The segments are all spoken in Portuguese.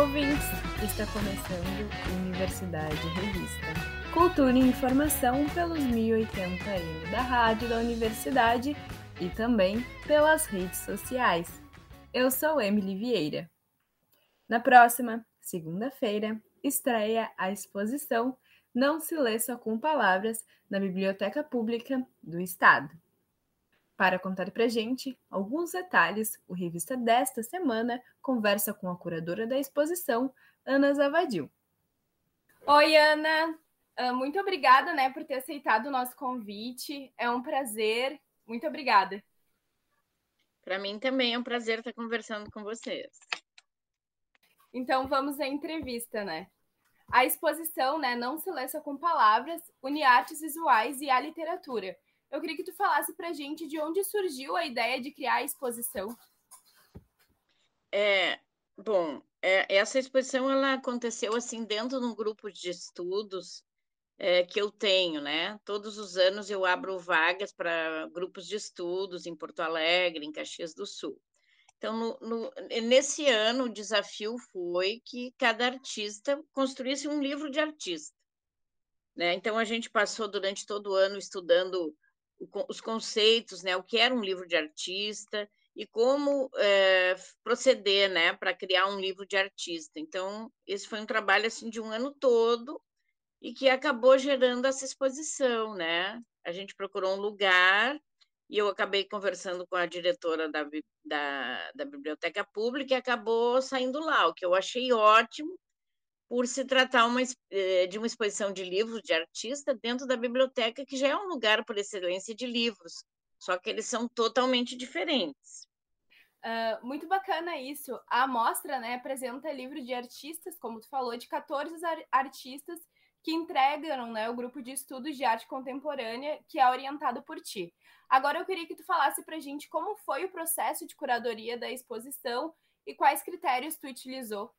Olá, ouvintes! Está começando Universidade Revista. Cultura e informação pelos 1080m da rádio da universidade e também pelas redes sociais. Eu sou Emily Vieira. Na próxima segunda-feira, estreia a exposição Não se lê só com palavras na Biblioteca Pública do Estado. Para contar para gente alguns detalhes, o Revista desta semana conversa com a curadora da exposição, Ana Zavadil. Oi, Ana! Ah, muito obrigada né, por ter aceitado o nosso convite. É um prazer. Muito obrigada. Para mim também é um prazer estar conversando com vocês. Então vamos à entrevista, né? A exposição, né, não se lê só com palavras, une artes visuais e a literatura eu queria que tu falasse para a gente de onde surgiu a ideia de criar a exposição. É, bom, é, essa exposição ela aconteceu assim dentro de um grupo de estudos é, que eu tenho, né? Todos os anos eu abro vagas para grupos de estudos em Porto Alegre, em Caxias do Sul. Então, no, no, nesse ano, o desafio foi que cada artista construísse um livro de artista. Né? Então, a gente passou durante todo o ano estudando os conceitos, né, o que era um livro de artista e como é, proceder, né, para criar um livro de artista. Então, esse foi um trabalho assim de um ano todo e que acabou gerando essa exposição, né? A gente procurou um lugar e eu acabei conversando com a diretora da, da, da biblioteca pública e acabou saindo lá, o que eu achei ótimo, por se tratar uma, eh, de uma exposição de livros de artista dentro da biblioteca, que já é um lugar por excelência de livros, só que eles são totalmente diferentes. Uh, muito bacana isso. A amostra né, apresenta livro de artistas, como tu falou, de 14 artistas que entregam né, o grupo de estudos de arte contemporânea que é orientado por ti. Agora eu queria que tu falasse para a gente como foi o processo de curadoria da exposição e quais critérios tu utilizou.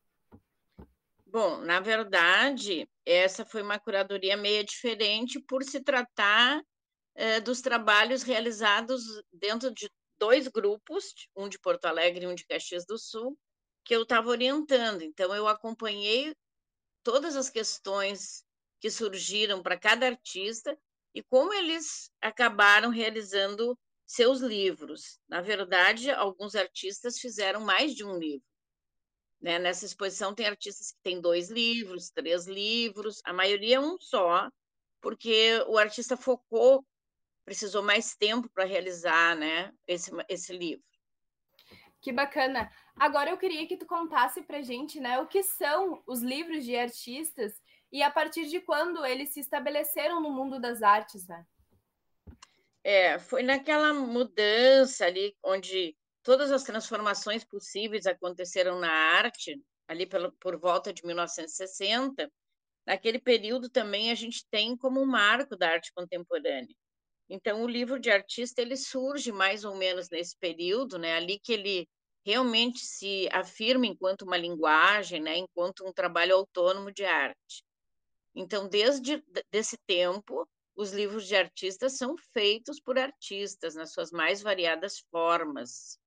Bom, na verdade, essa foi uma curadoria meio diferente por se tratar eh, dos trabalhos realizados dentro de dois grupos, um de Porto Alegre e um de Caxias do Sul, que eu estava orientando. Então, eu acompanhei todas as questões que surgiram para cada artista e como eles acabaram realizando seus livros. Na verdade, alguns artistas fizeram mais de um livro. Né? Nessa exposição tem artistas que têm dois livros, três livros, a maioria é um só, porque o artista focou, precisou mais tempo para realizar né, esse, esse livro. Que bacana. Agora eu queria que tu contasse para gente, né, o que são os livros de artistas e a partir de quando eles se estabeleceram no mundo das artes, né? É, foi naquela mudança ali onde todas as transformações possíveis aconteceram na arte, ali pelo, por volta de 1960. Naquele período também a gente tem como um marco da arte contemporânea. Então, o livro de artista ele surge mais ou menos nesse período, né? Ali que ele realmente se afirma enquanto uma linguagem, né? Enquanto um trabalho autônomo de arte. Então, desde desse tempo, os livros de artistas são feitos por artistas nas suas mais variadas formas,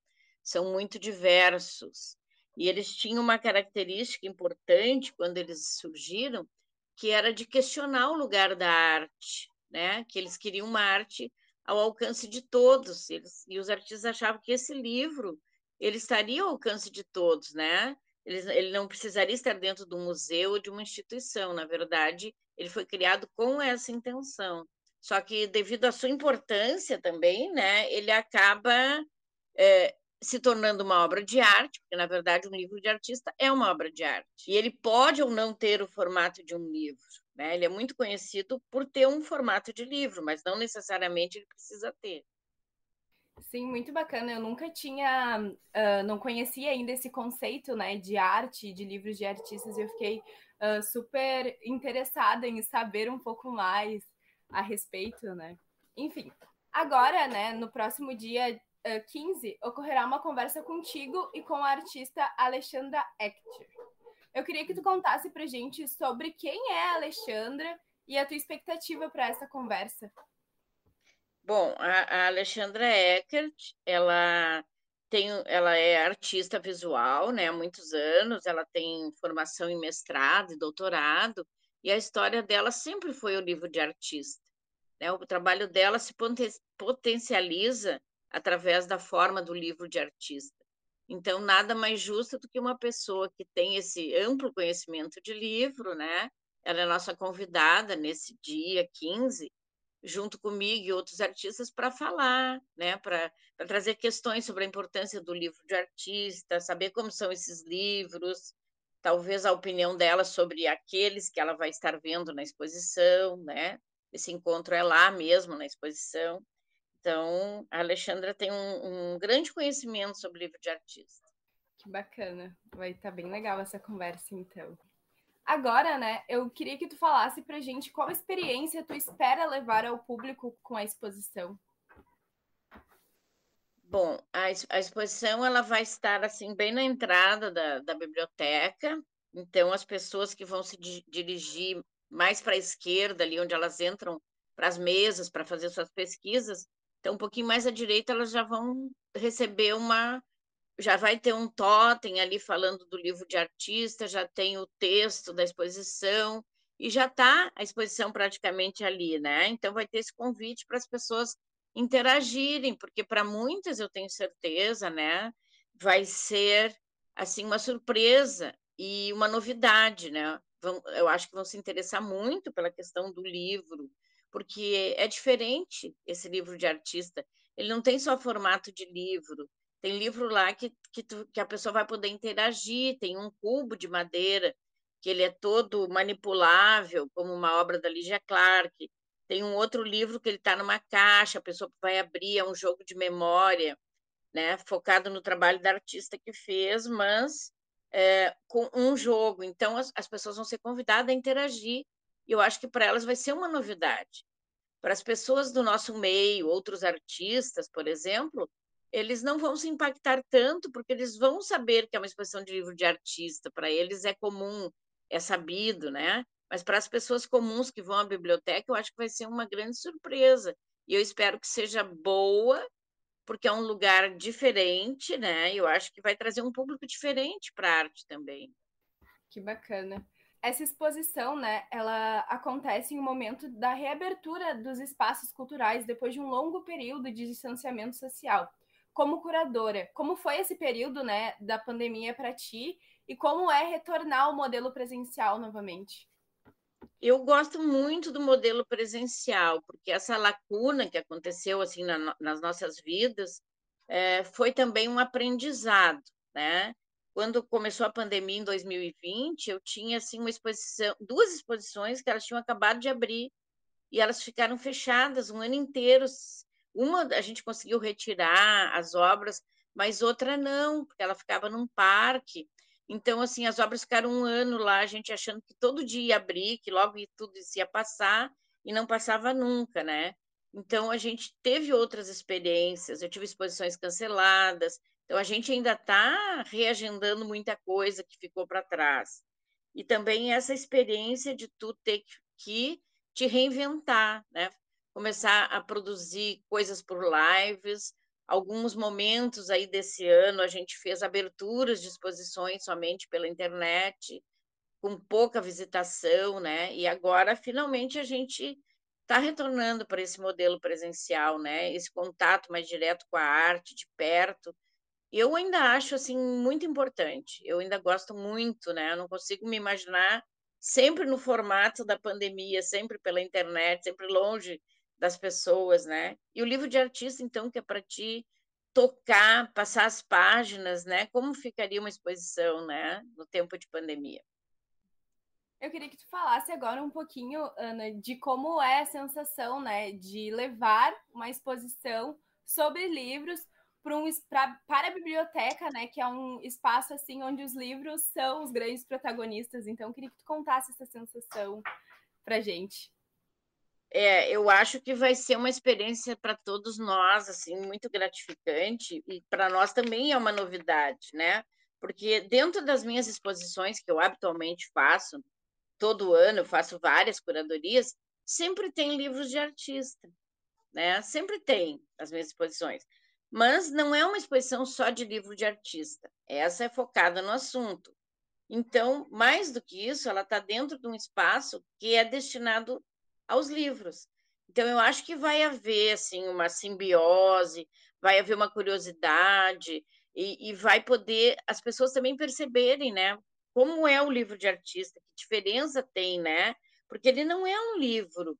são muito diversos. E eles tinham uma característica importante quando eles surgiram, que era de questionar o lugar da arte, né? Que eles queriam uma arte ao alcance de todos. Eles, e os artistas achavam que esse livro ele estaria ao alcance de todos, né? Ele, ele não precisaria estar dentro do museu ou de uma instituição. Na verdade, ele foi criado com essa intenção. Só que devido à sua importância também, né? Ele acaba é, se tornando uma obra de arte, porque na verdade um livro de artista é uma obra de arte. E ele pode ou não ter o formato de um livro. Né? Ele é muito conhecido por ter um formato de livro, mas não necessariamente ele precisa ter. Sim, muito bacana. Eu nunca tinha, uh, não conhecia ainda esse conceito, né, de arte, de livros de artistas. Eu fiquei uh, super interessada em saber um pouco mais a respeito, né? Enfim, agora, né, no próximo dia 15 ocorrerá uma conversa contigo e com a artista Alexandra Hector. Eu queria que tu contasse pra gente sobre quem é a Alexandra e a tua expectativa para essa conversa. Bom, a, a Alexandra Eckert, ela tem, ela é artista visual, né, há muitos anos, ela tem formação em mestrado e doutorado, e a história dela sempre foi o livro de artista. Né? O trabalho dela se potencializa através da forma do livro de artista. Então, nada mais justo do que uma pessoa que tem esse amplo conhecimento de livro, né? Ela é nossa convidada nesse dia 15, junto comigo e outros artistas, para falar, né? Para trazer questões sobre a importância do livro de artista, saber como são esses livros, talvez a opinião dela sobre aqueles que ela vai estar vendo na exposição, né? Esse encontro é lá mesmo na exposição. Então, a Alexandra tem um, um grande conhecimento sobre livro de artista. Que bacana. Vai estar tá bem legal essa conversa, então. Agora, né, eu queria que tu falasse pra gente qual experiência tu espera levar ao público com a exposição. Bom, a, a exposição ela vai estar assim bem na entrada da, da biblioteca, então as pessoas que vão se di dirigir mais para a esquerda, ali onde elas entram para as mesas para fazer suas pesquisas, então, um pouquinho mais à direita, elas já vão receber uma. Já vai ter um totem ali falando do livro de artista, já tem o texto da exposição, e já está a exposição praticamente ali, né? Então, vai ter esse convite para as pessoas interagirem, porque para muitas, eu tenho certeza, né? Vai ser, assim, uma surpresa e uma novidade, né? Eu acho que vão se interessar muito pela questão do livro, porque é diferente esse livro de artista. Ele não tem só formato de livro, tem livro lá que, que, tu, que a pessoa vai poder interagir, tem um cubo de madeira que ele é todo manipulável, como uma obra da Lígia Clark. Tem um outro livro que ele está numa caixa, a pessoa vai abrir, é um jogo de memória, né, focado no trabalho da artista que fez, mas é, com um jogo. Então, as, as pessoas vão ser convidadas a interagir e eu acho que para elas vai ser uma novidade. Para as pessoas do nosso meio, outros artistas, por exemplo, eles não vão se impactar tanto, porque eles vão saber que é uma exposição de livro de artista. Para eles é comum, é sabido, né? Mas para as pessoas comuns que vão à biblioteca, eu acho que vai ser uma grande surpresa. E eu espero que seja boa, porque é um lugar diferente, né? Eu acho que vai trazer um público diferente para a arte também. Que bacana essa exposição, né, ela acontece em um momento da reabertura dos espaços culturais depois de um longo período de distanciamento social. Como curadora, como foi esse período, né, da pandemia para ti e como é retornar ao modelo presencial novamente? Eu gosto muito do modelo presencial, porque essa lacuna que aconteceu assim na, nas nossas vidas é, foi também um aprendizado, né? Quando começou a pandemia em 2020, eu tinha assim uma exposição, duas exposições que elas tinham acabado de abrir e elas ficaram fechadas um ano inteiro. Uma a gente conseguiu retirar as obras, mas outra não, porque ela ficava num parque. Então, assim, as obras ficaram um ano lá, a gente achando que todo dia ia abrir, que logo tudo ia passar, e não passava nunca, né? Então, a gente teve outras experiências, eu tive exposições canceladas, então, a gente ainda está reagendando muita coisa que ficou para trás. E também essa experiência de tu ter que te reinventar, né? Começar a produzir coisas por lives. Alguns momentos aí desse ano a gente fez aberturas de exposições somente pela internet, com pouca visitação, né? E agora finalmente a gente está retornando para esse modelo presencial, né? Esse contato mais direto com a arte, de perto, eu ainda acho assim muito importante. Eu ainda gosto muito, né? Eu não consigo me imaginar sempre no formato da pandemia, sempre pela internet, sempre longe das pessoas, né? E o livro de artista, então, que é para ti tocar, passar as páginas, né? Como ficaria uma exposição, né? No tempo de pandemia. Eu queria que tu falasse agora um pouquinho, Ana, de como é a sensação, né, de levar uma exposição sobre livros para um, para a biblioteca, né, que é um espaço assim onde os livros são os grandes protagonistas. Então, queria que tu contasse essa sensação para gente. É, eu acho que vai ser uma experiência para todos nós, assim, muito gratificante e para nós também é uma novidade, né? Porque dentro das minhas exposições que eu habitualmente faço, todo ano eu faço várias curadorias, sempre tem livros de artista, né? Sempre tem as minhas exposições. Mas não é uma exposição só de livro de artista, essa é focada no assunto. Então, mais do que isso, ela está dentro de um espaço que é destinado aos livros. Então, eu acho que vai haver assim uma simbiose, vai haver uma curiosidade e, e vai poder as pessoas também perceberem, né, como é o livro de artista, que diferença tem, né? Porque ele não é um livro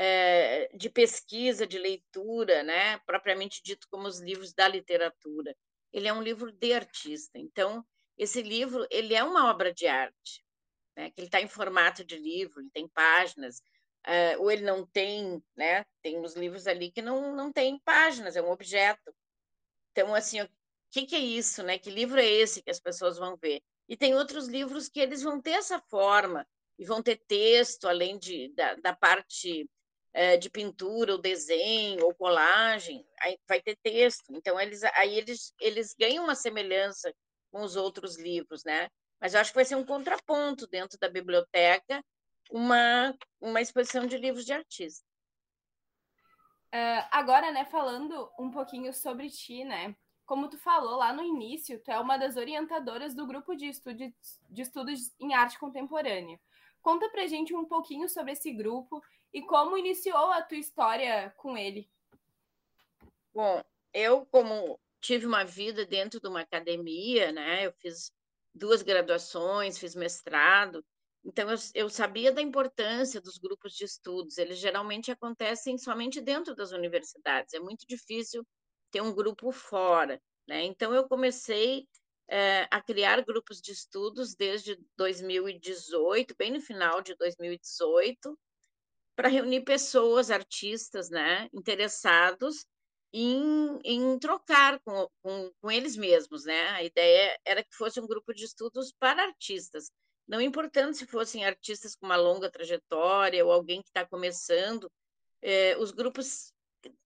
é, de pesquisa, de leitura, né, propriamente dito como os livros da literatura. Ele é um livro de artista. Então, esse livro ele é uma obra de arte, né, que ele está em formato de livro, ele tem páginas, uh, ou ele não tem, né, tem uns livros ali que não, não tem páginas, é um objeto. Então, assim, o que, que é isso, né? Que livro é esse que as pessoas vão ver? E tem outros livros que eles vão ter essa forma, e vão ter texto, além de, da, da parte é, de pintura, ou desenho, ou colagem, aí vai ter texto. Então, eles, aí eles, eles ganham uma semelhança com os outros livros, né? Mas eu acho que vai ser um contraponto dentro da biblioteca, uma, uma exposição de livros de artista. Uh, agora, né, falando um pouquinho sobre ti, né? Como tu falou lá no início, tu é uma das orientadoras do grupo de estudos, de estudos em arte contemporânea. Conta pra gente um pouquinho sobre esse grupo e como iniciou a tua história com ele. Bom, eu como tive uma vida dentro de uma academia, né? Eu fiz duas graduações, fiz mestrado, então eu, eu sabia da importância dos grupos de estudos. Eles geralmente acontecem somente dentro das universidades. É muito difícil ter um grupo fora, né? Então eu comecei é, a criar grupos de estudos desde 2018, bem no final de 2018, para reunir pessoas, artistas, né, interessados em, em trocar com, com, com, eles mesmos, né? A ideia era que fosse um grupo de estudos para artistas, não importando se fossem artistas com uma longa trajetória ou alguém que está começando, eh, os grupos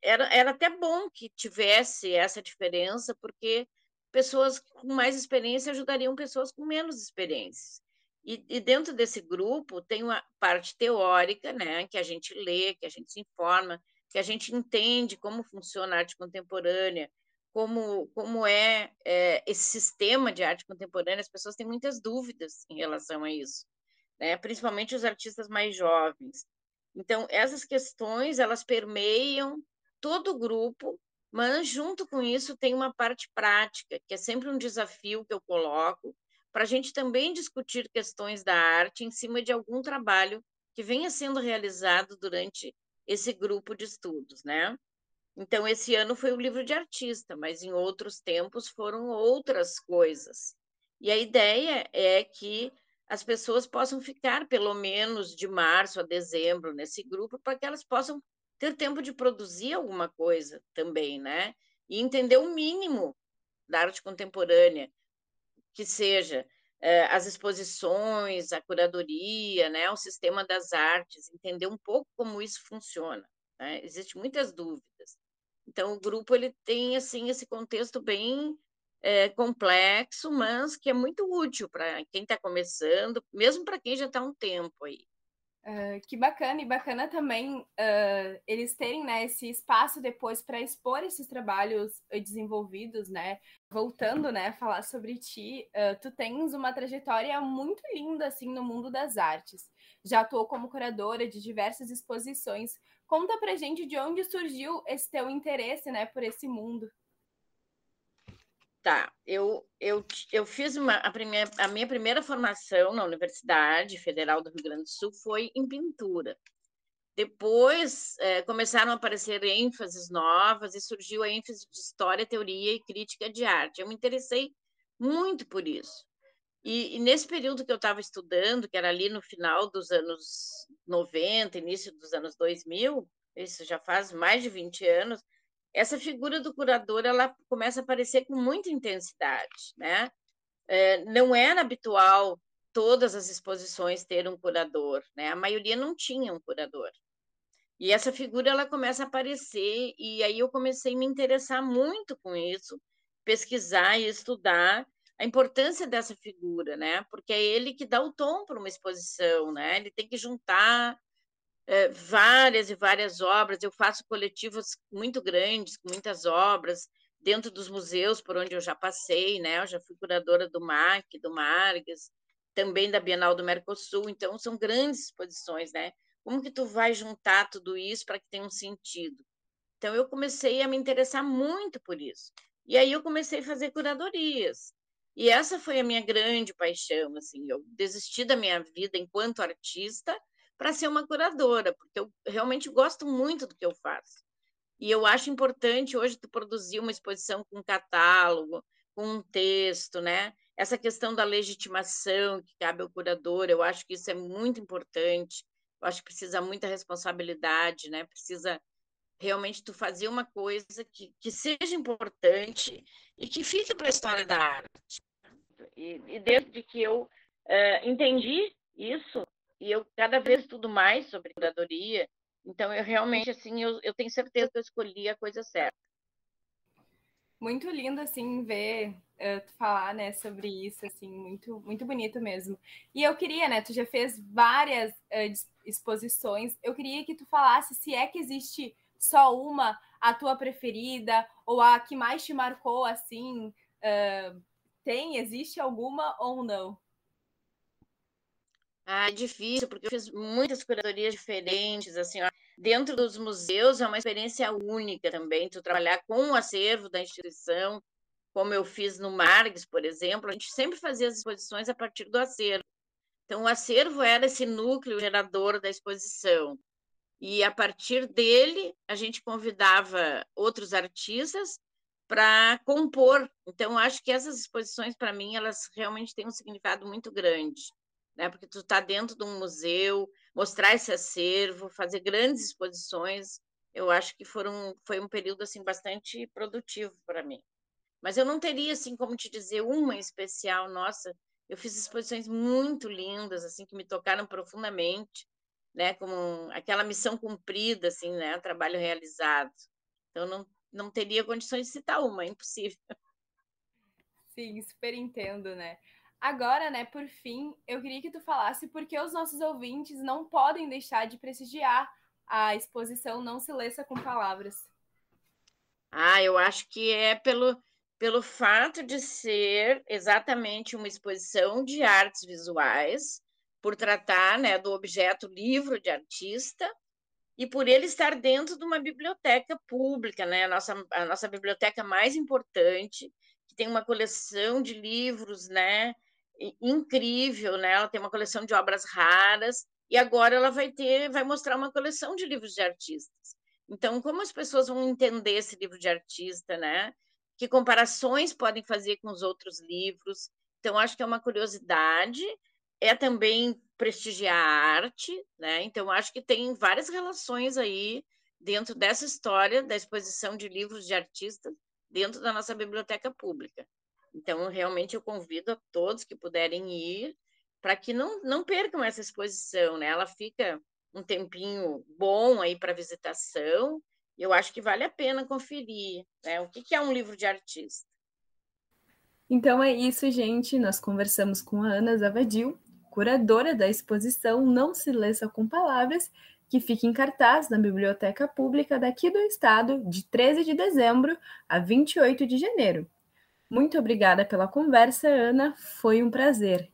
era, era até bom que tivesse essa diferença, porque pessoas com mais experiência ajudariam pessoas com menos experiências. E, e, dentro desse grupo tem uma parte teórica, né, que a gente lê, que a gente se informa, que a gente entende como funciona a arte contemporânea, como, como é, é, esse sistema de arte contemporânea, as pessoas têm muitas dúvidas em relação a isso, né? principalmente os artistas mais jovens. Então, essas questões, elas permeiam todo o grupo, mas junto com isso tem uma parte prática, que é sempre um desafio que eu coloco, para a gente também discutir questões da arte em cima de algum trabalho que venha sendo realizado durante esse grupo de estudos, né? Então, esse ano foi o livro de artista, mas em outros tempos foram outras coisas. E a ideia é que as pessoas possam ficar pelo menos de março a dezembro nesse grupo, para que elas possam ter tempo de produzir alguma coisa também, né? E entender o mínimo da arte contemporânea, que seja eh, as exposições, a curadoria, né, o sistema das artes, entender um pouco como isso funciona. Né? Existem muitas dúvidas. Então, o grupo ele tem assim esse contexto bem é, complexo, mas que é muito útil para quem está começando, mesmo para quem já está há um tempo aí. Uh, que bacana, e bacana também uh, eles terem né, esse espaço depois para expor esses trabalhos desenvolvidos, né? Voltando né, a falar sobre ti, uh, tu tens uma trajetória muito linda assim no mundo das artes. Já atuou como curadora de diversas exposições. Conta pra gente de onde surgiu esse teu interesse né, por esse mundo. Tá, eu, eu, eu fiz uma, a, primeira, a minha primeira formação na Universidade Federal do Rio Grande do Sul foi em pintura. Depois é, começaram a aparecer ênfases novas e surgiu a ênfase de História, Teoria e Crítica de Arte. Eu me interessei muito por isso. E, e nesse período que eu estava estudando, que era ali no final dos anos 90, início dos anos 2000, isso já faz mais de 20 anos, essa figura do curador ela começa a aparecer com muita intensidade, né? É, não era habitual todas as exposições ter um curador, né? A maioria não tinha um curador. E essa figura ela começa a aparecer e aí eu comecei a me interessar muito com isso, pesquisar e estudar a importância dessa figura, né? Porque é ele que dá o tom para uma exposição, né? Ele tem que juntar é, várias e várias obras, eu faço coletivos muito grandes, muitas obras, dentro dos museus por onde eu já passei, né? Eu já fui curadora do MAC, do Margas, também da Bienal do Mercosul, então são grandes exposições, né? Como que tu vai juntar tudo isso para que tenha um sentido? Então eu comecei a me interessar muito por isso. E aí eu comecei a fazer curadorias. E essa foi a minha grande paixão, assim, eu desisti da minha vida enquanto artista para ser uma curadora, porque eu realmente gosto muito do que eu faço. E eu acho importante hoje tu produzir uma exposição com catálogo, com um texto, né? Essa questão da legitimação que cabe ao curador, eu acho que isso é muito importante. Eu acho que precisa muita responsabilidade, né? Precisa realmente tu fazer uma coisa que, que seja importante e que fique para a história da arte. E, e desde que eu uh, entendi isso, e eu cada vez estudo mais sobre curadoria, então, eu realmente, assim, eu, eu tenho certeza que eu escolhi a coisa certa. Muito lindo, assim, ver uh, tu falar, né, sobre isso, assim, muito, muito bonito mesmo. E eu queria, né, tu já fez várias uh, exposições, eu queria que tu falasse se é que existe só uma, a tua preferida, ou a que mais te marcou, assim, uh, tem, existe alguma ou não? Ah, é difícil, porque eu fiz muitas curadorias diferentes, assim, ó. Dentro dos museus é uma experiência única também, tu trabalhar com o acervo da instituição, como eu fiz no Margs, por exemplo, a gente sempre fazia as exposições a partir do acervo. Então, o acervo era esse núcleo gerador da exposição. E a partir dele, a gente convidava outros artistas para compor. Então, acho que essas exposições, para mim, elas realmente têm um significado muito grande né? Porque tu está dentro de um museu, mostrar esse acervo, fazer grandes exposições, eu acho que foram, foi um período assim bastante produtivo para mim. Mas eu não teria assim como te dizer uma especial, nossa, eu fiz exposições muito lindas assim que me tocaram profundamente, né, como aquela missão cumprida assim, né, trabalho realizado. Então não não teria condições de citar uma, é impossível. Sim, super entendo, né? Agora, né, por fim, eu queria que tu falasse porque os nossos ouvintes não podem deixar de prestigiar a exposição Não Se Leça com Palavras. Ah, eu acho que é pelo, pelo fato de ser exatamente uma exposição de artes visuais, por tratar né, do objeto livro de artista, e por ele estar dentro de uma biblioteca pública, né? A nossa, a nossa biblioteca mais importante, que tem uma coleção de livros, né? Incrível, né? Ela tem uma coleção de obras raras e agora ela vai ter, vai mostrar uma coleção de livros de artistas. Então, como as pessoas vão entender esse livro de artista, né? Que comparações podem fazer com os outros livros? Então, acho que é uma curiosidade. É também prestigiar a arte, né? Então, acho que tem várias relações aí dentro dessa história da exposição de livros de artistas dentro da nossa biblioteca pública. Então, realmente, eu convido a todos que puderem ir para que não, não percam essa exposição, né? Ela fica um tempinho bom aí para visitação, eu acho que vale a pena conferir, né? O que, que é um livro de artista? Então é isso, gente. Nós conversamos com a Ana Zavadil, curadora da exposição Não Se Lê com Palavras, que fica em cartaz na Biblioteca Pública daqui do Estado, de 13 de dezembro a 28 de janeiro. Muito obrigada pela conversa, Ana. Foi um prazer.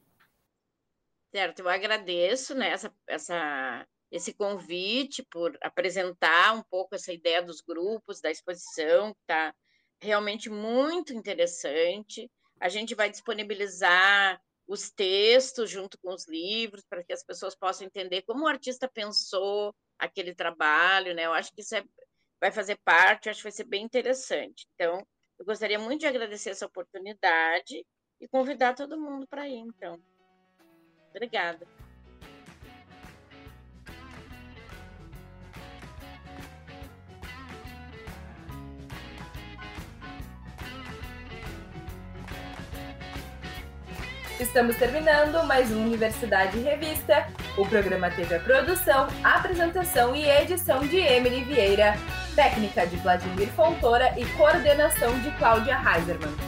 Certo, eu agradeço né, essa, essa, esse convite por apresentar um pouco essa ideia dos grupos, da exposição, que está realmente muito interessante. A gente vai disponibilizar os textos junto com os livros para que as pessoas possam entender como o artista pensou aquele trabalho, né? Eu acho que isso é, vai fazer parte, acho que vai ser bem interessante. Então, eu gostaria muito de agradecer essa oportunidade e convidar todo mundo para ir, então. Obrigada. Estamos terminando mais um Universidade Revista. O programa teve a produção, apresentação e edição de Emily Vieira técnica de Vladimir Fontoura e coordenação de Cláudia Heiserman.